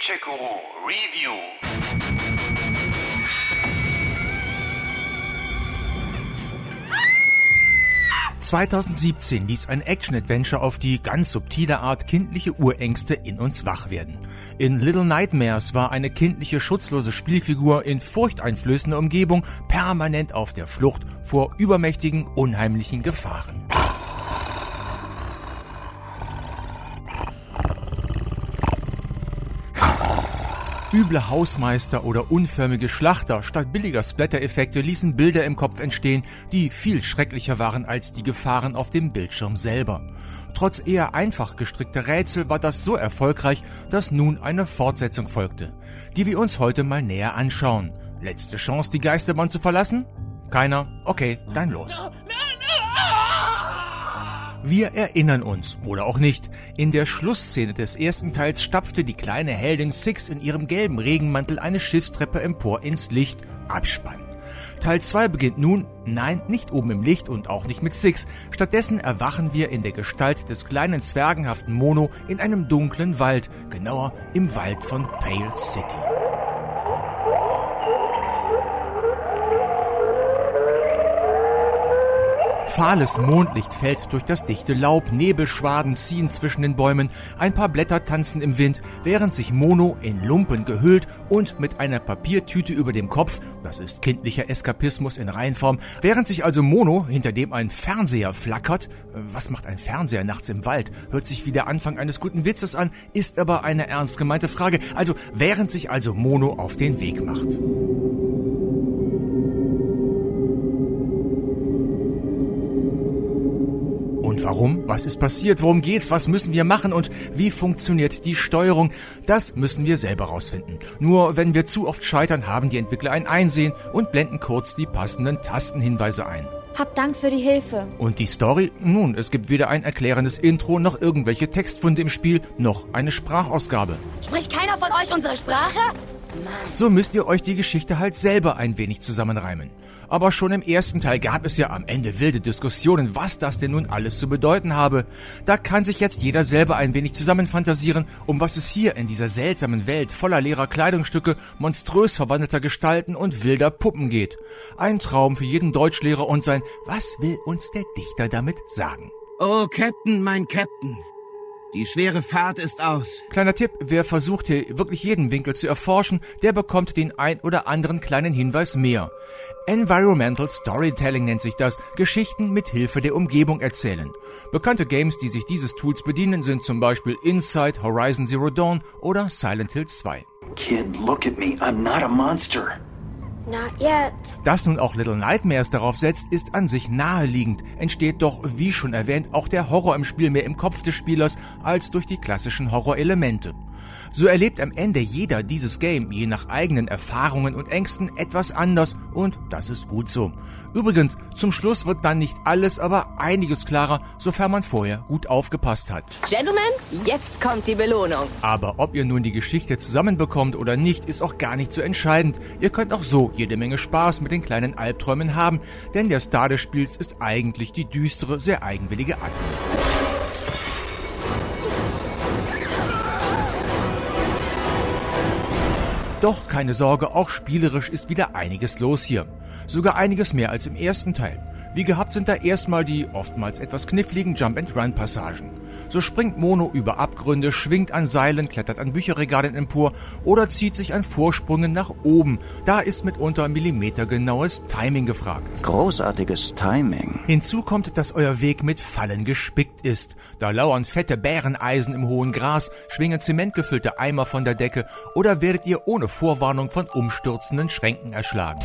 Gadget-Guru Review. 2017 ließ ein Action-Adventure auf die ganz subtile Art kindliche Urängste in uns wach werden. In Little Nightmares war eine kindliche schutzlose Spielfigur in furchteinflößender Umgebung permanent auf der Flucht vor übermächtigen, unheimlichen Gefahren. Üble Hausmeister oder unförmige Schlachter statt billiger Splatter-Effekte ließen Bilder im Kopf entstehen, die viel schrecklicher waren als die Gefahren auf dem Bildschirm selber. Trotz eher einfach gestrickter Rätsel war das so erfolgreich, dass nun eine Fortsetzung folgte, die wir uns heute mal näher anschauen. Letzte Chance, die Geisterbahn zu verlassen? Keiner? Okay, dann los. Wir erinnern uns, oder auch nicht, in der Schlussszene des ersten Teils stapfte die kleine Heldin Six in ihrem gelben Regenmantel eine Schiffstreppe empor ins Licht. Abspann. Teil 2 beginnt nun, nein, nicht oben im Licht und auch nicht mit Six. Stattdessen erwachen wir in der Gestalt des kleinen zwergenhaften Mono in einem dunklen Wald, genauer im Wald von Pale City. Fahles Mondlicht fällt durch das dichte Laub, Nebelschwaden ziehen zwischen den Bäumen, ein paar Blätter tanzen im Wind, während sich Mono in Lumpen gehüllt und mit einer Papiertüte über dem Kopf, das ist kindlicher Eskapismus in Reihenform, während sich also Mono, hinter dem ein Fernseher flackert, was macht ein Fernseher nachts im Wald, hört sich wie der Anfang eines guten Witzes an, ist aber eine ernst gemeinte Frage, also während sich also Mono auf den Weg macht. Warum? Was ist passiert? Worum geht's? Was müssen wir machen? Und wie funktioniert die Steuerung? Das müssen wir selber rausfinden. Nur wenn wir zu oft scheitern, haben die Entwickler ein Einsehen und blenden kurz die passenden Tastenhinweise ein. Hab Dank für die Hilfe. Und die Story? Nun, es gibt weder ein erklärendes Intro noch irgendwelche Textfunde im Spiel, noch eine Sprachausgabe. Spricht keiner von euch unsere Sprache? So müsst ihr euch die Geschichte halt selber ein wenig zusammenreimen. Aber schon im ersten Teil gab es ja am Ende wilde Diskussionen, was das denn nun alles zu bedeuten habe. Da kann sich jetzt jeder selber ein wenig zusammenfantasieren, um was es hier in dieser seltsamen Welt voller leerer Kleidungsstücke, monströs verwandelter Gestalten und wilder Puppen geht. Ein Traum für jeden Deutschlehrer und sein Was will uns der Dichter damit sagen? Oh, Captain, mein Captain. Die schwere Fahrt ist aus. Kleiner Tipp, wer versucht hier wirklich jeden Winkel zu erforschen, der bekommt den ein oder anderen kleinen Hinweis mehr. Environmental Storytelling nennt sich das, Geschichten mit Hilfe der Umgebung erzählen. Bekannte Games, die sich dieses Tools bedienen, sind zum Beispiel Inside, Horizon Zero Dawn oder Silent Hill 2. Kid, look at me. I'm not a monster. Not yet. Dass nun auch Little Nightmares darauf setzt, ist an sich naheliegend, entsteht doch, wie schon erwähnt, auch der Horror im Spiel mehr im Kopf des Spielers als durch die klassischen Horrorelemente. So erlebt am Ende jeder dieses Game, je nach eigenen Erfahrungen und Ängsten, etwas anders und das ist gut so. Übrigens, zum Schluss wird dann nicht alles, aber einiges klarer, sofern man vorher gut aufgepasst hat. Gentlemen, jetzt kommt die Belohnung. Aber ob ihr nun die Geschichte zusammenbekommt oder nicht, ist auch gar nicht so entscheidend. Ihr könnt auch so jede Menge Spaß mit den kleinen Albträumen haben, denn der Star des Spiels ist eigentlich die düstere, sehr eigenwillige Admin. Doch keine Sorge, auch spielerisch ist wieder einiges los hier. Sogar einiges mehr als im ersten Teil. Wie gehabt sind da erstmal die oftmals etwas kniffligen Jump-and-Run-Passagen. So springt Mono über Abgründe, schwingt an Seilen, klettert an Bücherregalen empor oder zieht sich an Vorsprüngen nach oben. Da ist mitunter millimetergenaues Timing gefragt. Großartiges Timing. Hinzu kommt, dass euer Weg mit Fallen gespickt ist. Da lauern fette Bäreneisen im hohen Gras, schwingen zementgefüllte Eimer von der Decke oder werdet ihr ohne Vorwarnung von umstürzenden Schränken erschlagen.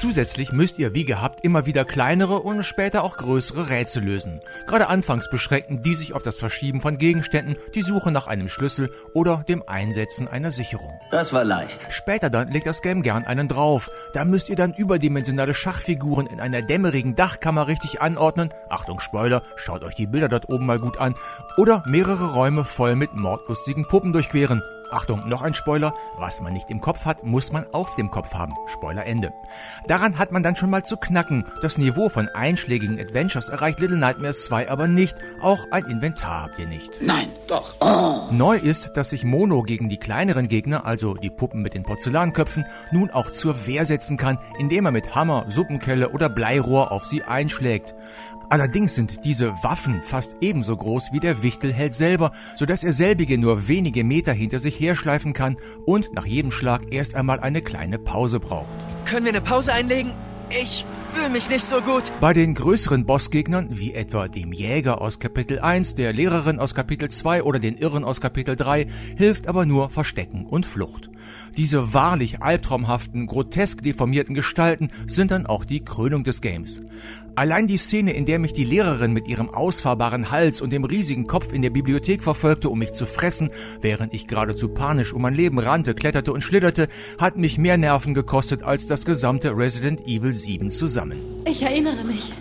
Zusätzlich müsst ihr wie gehabt immer wieder kleinere und später auch größere Rätsel lösen. Gerade anfangs beschränken die sich auf das Verschieben von Gegenständen, die Suche nach einem Schlüssel oder dem Einsetzen einer Sicherung. Das war leicht. Später dann legt das Game gern einen drauf. Da müsst ihr dann überdimensionale Schachfiguren in einer dämmerigen Dachkammer richtig anordnen. Achtung Spoiler, schaut euch die Bilder dort oben mal gut an. Oder mehrere Räume voll mit mordlustigen Puppen durchqueren. Achtung, noch ein Spoiler. Was man nicht im Kopf hat, muss man auf dem Kopf haben. Spoiler Ende. Daran hat man dann schon mal zu knacken. Das Niveau von einschlägigen Adventures erreicht Little Nightmares 2 aber nicht. Auch ein Inventar habt ihr nicht. Nein, doch. Oh. Neu ist, dass sich Mono gegen die kleineren Gegner, also die Puppen mit den Porzellanköpfen, nun auch zur Wehr setzen kann, indem er mit Hammer, Suppenkelle oder Bleirohr auf sie einschlägt. Allerdings sind diese Waffen fast ebenso groß wie der Wichtelheld selber, so dass er selbige nur wenige Meter hinter sich herschleifen kann und nach jedem Schlag erst einmal eine kleine Pause braucht. Können wir eine Pause einlegen? Ich fühle mich nicht so gut. Bei den größeren Bossgegnern, wie etwa dem Jäger aus Kapitel 1, der Lehrerin aus Kapitel 2 oder den Irren aus Kapitel 3, hilft aber nur Verstecken und Flucht. Diese wahrlich albtraumhaften, grotesk deformierten Gestalten sind dann auch die Krönung des Games. Allein die Szene, in der mich die Lehrerin mit ihrem ausfahrbaren Hals und dem riesigen Kopf in der Bibliothek verfolgte, um mich zu fressen, während ich geradezu panisch um mein Leben rannte, kletterte und schlitterte, hat mich mehr Nerven gekostet als das gesamte Resident Evil 7 zusammen. Ich erinnere mich.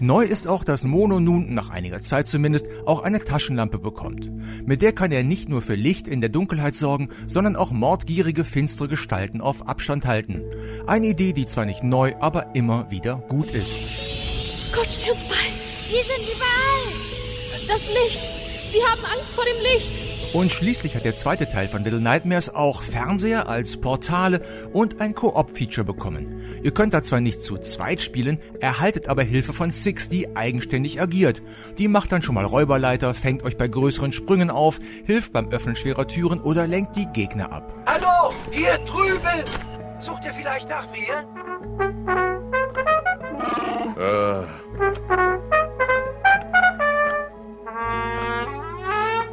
Neu ist auch, dass Mono nun, nach einiger Zeit zumindest, auch eine Taschenlampe bekommt. Mit der kann er nicht nur für Licht in der Dunkelheit sorgen, sondern auch mordgierige, finstere Gestalten auf Abstand halten. Eine Idee, die zwar nicht neu, aber immer wieder gut ist. Gott steht uns bei. Wir sind überall. Das Licht. Sie haben Angst vor dem Licht. Und schließlich hat der zweite Teil von Little Nightmares auch Fernseher als Portale und ein Koop-Feature bekommen. Ihr könnt da zwar nicht zu zweit spielen, erhaltet aber Hilfe von Six, die eigenständig agiert. Die macht dann schon mal Räuberleiter, fängt euch bei größeren Sprüngen auf, hilft beim Öffnen schwerer Türen oder lenkt die Gegner ab. Hallo, hier drüben! Sucht ihr vielleicht nach mir?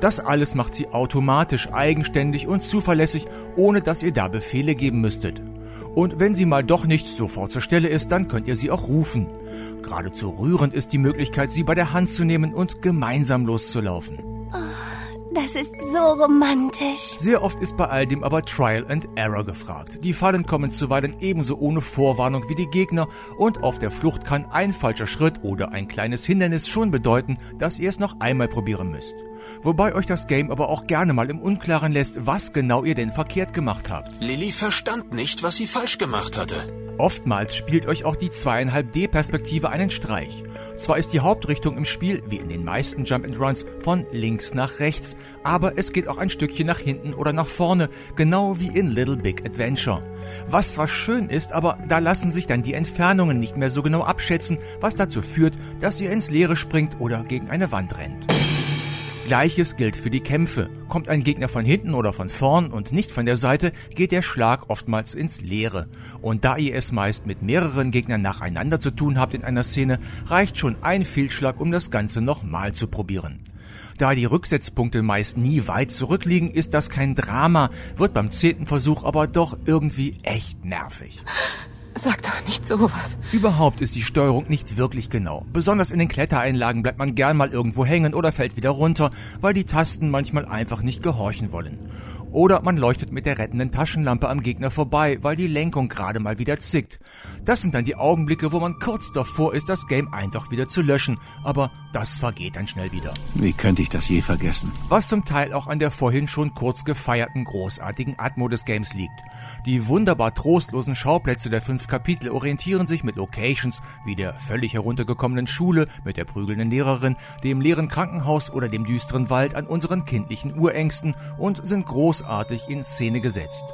Das alles macht sie automatisch, eigenständig und zuverlässig, ohne dass ihr da Befehle geben müsstet. Und wenn sie mal doch nicht sofort zur Stelle ist, dann könnt ihr sie auch rufen. Geradezu rührend ist die Möglichkeit, sie bei der Hand zu nehmen und gemeinsam loszulaufen. Das ist so romantisch. Sehr oft ist bei all dem aber Trial and Error gefragt. Die Fallen kommen zuweilen ebenso ohne Vorwarnung wie die Gegner und auf der Flucht kann ein falscher Schritt oder ein kleines Hindernis schon bedeuten, dass ihr es noch einmal probieren müsst. Wobei euch das Game aber auch gerne mal im Unklaren lässt, was genau ihr denn verkehrt gemacht habt. Lilly verstand nicht, was sie falsch gemacht hatte. Oftmals spielt euch auch die 2,5D-Perspektive einen Streich. Zwar ist die Hauptrichtung im Spiel, wie in den meisten Jump-and-Runs, von links nach rechts, aber es geht auch ein Stückchen nach hinten oder nach vorne, genau wie in Little Big Adventure. Was zwar schön ist, aber da lassen sich dann die Entfernungen nicht mehr so genau abschätzen, was dazu führt, dass ihr ins Leere springt oder gegen eine Wand rennt. Gleiches gilt für die Kämpfe. Kommt ein Gegner von hinten oder von vorn und nicht von der Seite, geht der Schlag oftmals ins Leere. Und da ihr es meist mit mehreren Gegnern nacheinander zu tun habt in einer Szene, reicht schon ein Fehlschlag, um das Ganze nochmal zu probieren. Da die Rücksetzpunkte meist nie weit zurückliegen, ist das kein Drama, wird beim zehnten Versuch aber doch irgendwie echt nervig. Sag doch nicht sowas. Überhaupt ist die Steuerung nicht wirklich genau. Besonders in den Klettereinlagen bleibt man gern mal irgendwo hängen oder fällt wieder runter, weil die Tasten manchmal einfach nicht gehorchen wollen. Oder man leuchtet mit der rettenden Taschenlampe am Gegner vorbei, weil die Lenkung gerade mal wieder zickt. Das sind dann die Augenblicke, wo man kurz davor ist, das Game einfach wieder zu löschen. Aber das vergeht dann schnell wieder. Wie könnte ich das je vergessen? Was zum Teil auch an der vorhin schon kurz gefeierten großartigen Atmo des Games liegt. Die wunderbar trostlosen Schauplätze der fünf Kapitel orientieren sich mit Locations wie der völlig heruntergekommenen Schule, mit der prügelnden Lehrerin, dem leeren Krankenhaus oder dem düsteren Wald an unseren kindlichen Urängsten und sind großartig in Szene gesetzt.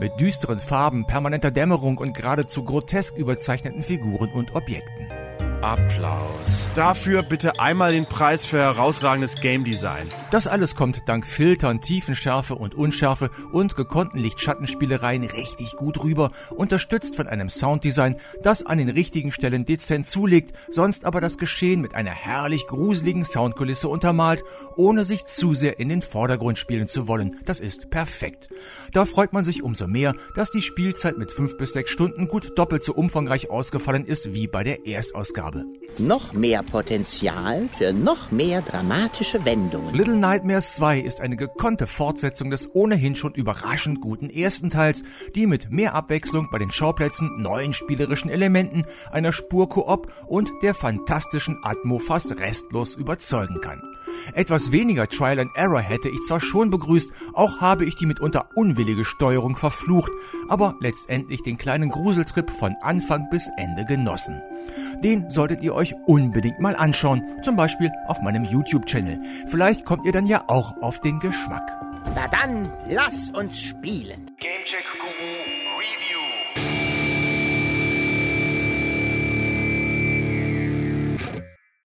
Mit düsteren Farben, permanenter Dämmerung und geradezu grotesk überzeichneten Figuren und Objekten. Applaus. Dafür bitte einmal den Preis für herausragendes Game Design. Das alles kommt dank Filtern, Tiefenschärfe und Unschärfe und gekonnten Lichtschattenspielereien richtig gut rüber, unterstützt von einem Sounddesign, das an den richtigen Stellen dezent zulegt, sonst aber das Geschehen mit einer herrlich gruseligen Soundkulisse untermalt, ohne sich zu sehr in den Vordergrund spielen zu wollen. Das ist perfekt. Da freut man sich umso mehr, dass die Spielzeit mit fünf bis sechs Stunden gut doppelt so umfangreich ausgefallen ist wie bei der Erstausgabe. Noch mehr Potenzial für noch mehr dramatische Wendungen. Little Nightmares 2 ist eine gekonnte Fortsetzung des ohnehin schon überraschend guten ersten Teils, die mit mehr Abwechslung bei den Schauplätzen, neuen spielerischen Elementen, einer Spur Koop und der fantastischen Atmo fast restlos überzeugen kann. Etwas weniger Trial and Error hätte ich zwar schon begrüßt, auch habe ich die mitunter unwillige Steuerung verflucht, aber letztendlich den kleinen Gruseltrip von Anfang bis Ende genossen. Den solltet ihr euch unbedingt mal anschauen, zum Beispiel auf meinem YouTube-Channel. Vielleicht kommt ihr dann ja auch auf den Geschmack. Na dann, lass uns spielen.